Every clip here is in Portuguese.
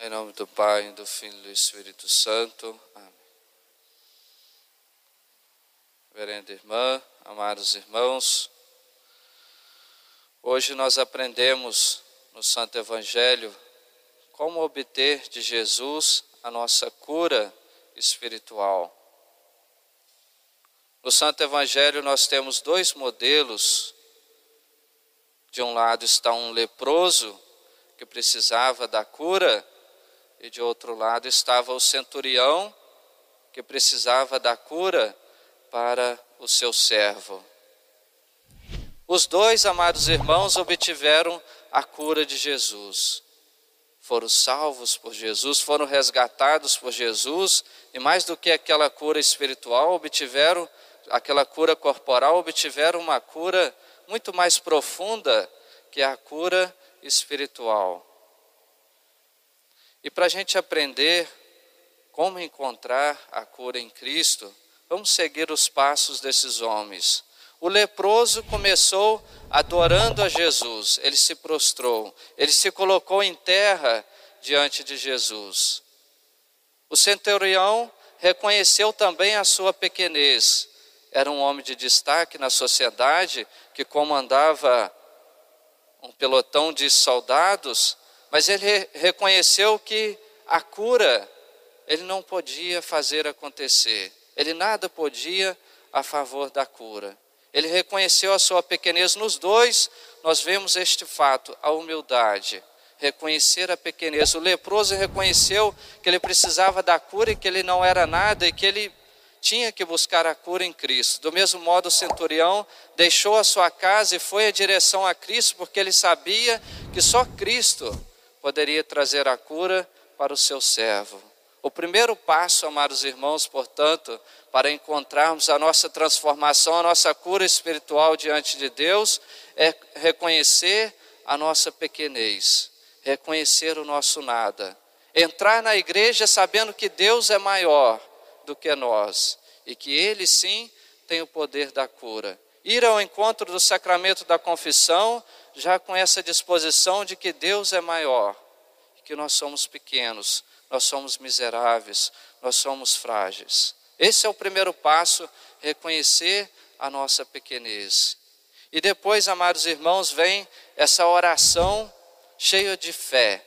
Em nome do Pai, do Filho e do Espírito Santo. Amém. Reverenda irmã, amados irmãos, hoje nós aprendemos no Santo Evangelho como obter de Jesus a nossa cura espiritual. No Santo Evangelho nós temos dois modelos. De um lado está um leproso que precisava da cura e de outro lado estava o centurião que precisava da cura para o seu servo. Os dois, amados irmãos, obtiveram a cura de Jesus. Foram salvos por Jesus, foram resgatados por Jesus, e mais do que aquela cura espiritual, obtiveram aquela cura corporal, obtiveram uma cura muito mais profunda que a cura espiritual. E para a gente aprender como encontrar a cura em Cristo, vamos seguir os passos desses homens. O leproso começou adorando a Jesus, ele se prostrou, ele se colocou em terra diante de Jesus. O centurião reconheceu também a sua pequenez, era um homem de destaque na sociedade que comandava um pelotão de soldados mas ele reconheceu que a cura ele não podia fazer acontecer. Ele nada podia a favor da cura. Ele reconheceu a sua pequenez nos dois. Nós vemos este fato, a humildade, reconhecer a pequenez. O leproso reconheceu que ele precisava da cura e que ele não era nada e que ele tinha que buscar a cura em Cristo. Do mesmo modo, o centurião deixou a sua casa e foi em direção a Cristo, porque ele sabia que só Cristo poderia trazer a cura para o seu servo. O primeiro passo, amados irmãos, portanto, para encontrarmos a nossa transformação, a nossa cura espiritual diante de Deus, é reconhecer a nossa pequenez, reconhecer o nosso nada. Entrar na igreja sabendo que Deus é maior do que nós e que Ele sim tem o poder da cura. Ir ao encontro do sacramento da confissão já com essa disposição de que Deus é maior, que nós somos pequenos, nós somos miseráveis, nós somos frágeis. Esse é o primeiro passo, reconhecer a nossa pequenez. E depois, amados irmãos, vem essa oração cheia de fé.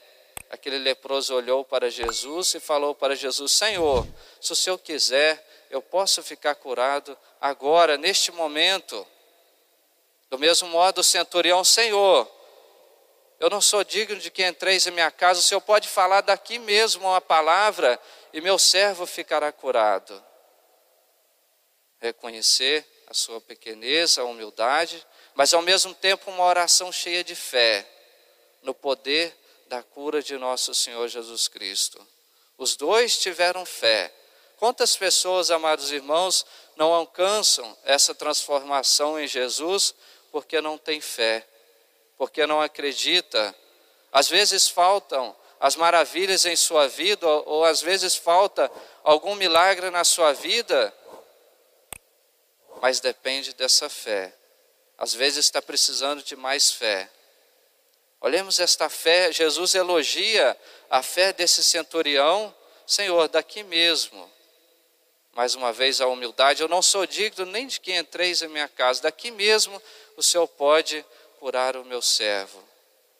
Aquele leproso olhou para Jesus e falou para Jesus: Senhor, se o Senhor quiser, eu posso ficar curado agora, neste momento. Do mesmo modo, o centurião, Senhor, eu não sou digno de que entreis em minha casa, o Senhor pode falar daqui mesmo uma palavra e meu servo ficará curado. Reconhecer a sua pequenez, a humildade, mas ao mesmo tempo uma oração cheia de fé no poder da cura de nosso Senhor Jesus Cristo. Os dois tiveram fé. Quantas pessoas, amados irmãos, não alcançam essa transformação em Jesus porque não tem fé, porque não acredita. Às vezes faltam as maravilhas em sua vida, ou, às vezes falta algum milagre na sua vida, mas depende dessa fé. Às vezes está precisando de mais fé. Olhemos esta fé, Jesus elogia a fé desse centurião, Senhor, daqui mesmo. Mais uma vez a humildade, eu não sou digno nem de que entreis em minha casa, daqui mesmo o Senhor pode curar o meu servo.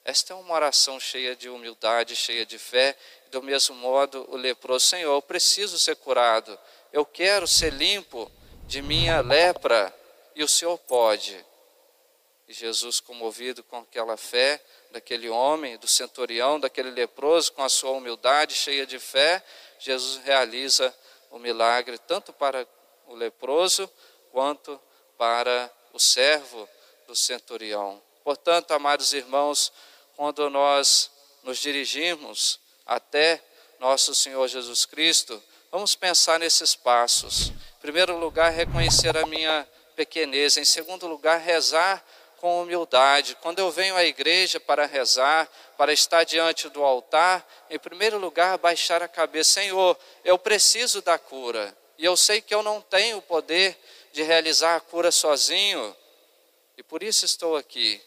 Esta é uma oração cheia de humildade, cheia de fé. Do mesmo modo, o leproso, Senhor, eu preciso ser curado. Eu quero ser limpo de minha lepra e o Senhor pode. E Jesus, comovido com aquela fé daquele homem, do centurião, daquele leproso, com a sua humildade cheia de fé, Jesus realiza o milagre tanto para o leproso quanto para o servo do centurião. Portanto, amados irmãos, quando nós nos dirigimos até nosso Senhor Jesus Cristo, vamos pensar nesses passos. Em primeiro lugar, reconhecer a minha pequenez. Em segundo lugar, rezar com humildade. Quando eu venho à igreja para rezar, para estar diante do altar, em primeiro lugar, baixar a cabeça. Senhor, eu preciso da cura. E eu sei que eu não tenho o poder de realizar a cura sozinho. E por isso estou aqui.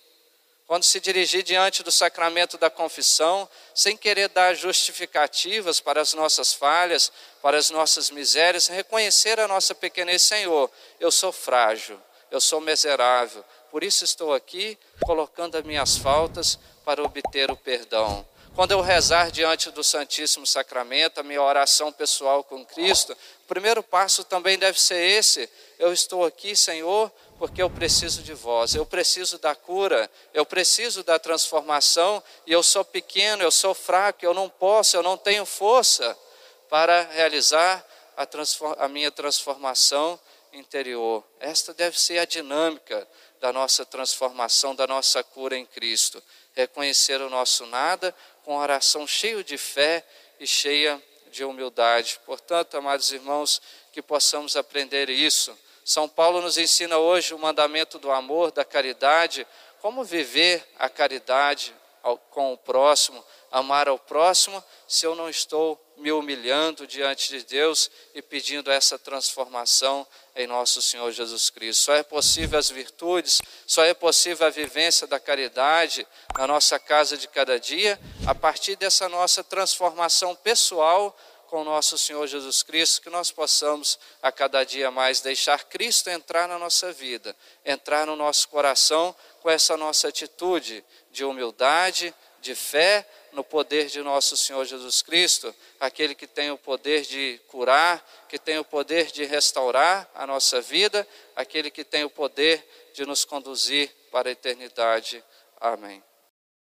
quando se dirigir diante do sacramento da confissão, sem querer dar justificativas para as nossas falhas, para as nossas misérias, reconhecer a nossa pequenez, Senhor, eu sou frágil, eu sou miserável, por isso estou aqui colocando as minhas faltas para obter o perdão. Quando eu rezar diante do Santíssimo Sacramento, a minha oração pessoal com Cristo, o primeiro passo também deve ser esse: eu estou aqui, Senhor, porque eu preciso de vós, eu preciso da cura, eu preciso da transformação, e eu sou pequeno, eu sou fraco, eu não posso, eu não tenho força para realizar a, a minha transformação interior. Esta deve ser a dinâmica da nossa transformação, da nossa cura em Cristo. Reconhecer o nosso nada com oração cheio de fé e cheia de humildade. Portanto, amados irmãos, que possamos aprender isso são Paulo nos ensina hoje o mandamento do amor, da caridade, como viver a caridade com o próximo, amar ao próximo, se eu não estou me humilhando diante de Deus e pedindo essa transformação em nosso Senhor Jesus Cristo. Só é possível as virtudes, só é possível a vivência da caridade na nossa casa de cada dia a partir dessa nossa transformação pessoal com nosso Senhor Jesus Cristo, que nós possamos a cada dia mais deixar Cristo entrar na nossa vida, entrar no nosso coração com essa nossa atitude de humildade, de fé no poder de nosso Senhor Jesus Cristo, aquele que tem o poder de curar, que tem o poder de restaurar a nossa vida, aquele que tem o poder de nos conduzir para a eternidade. Amém.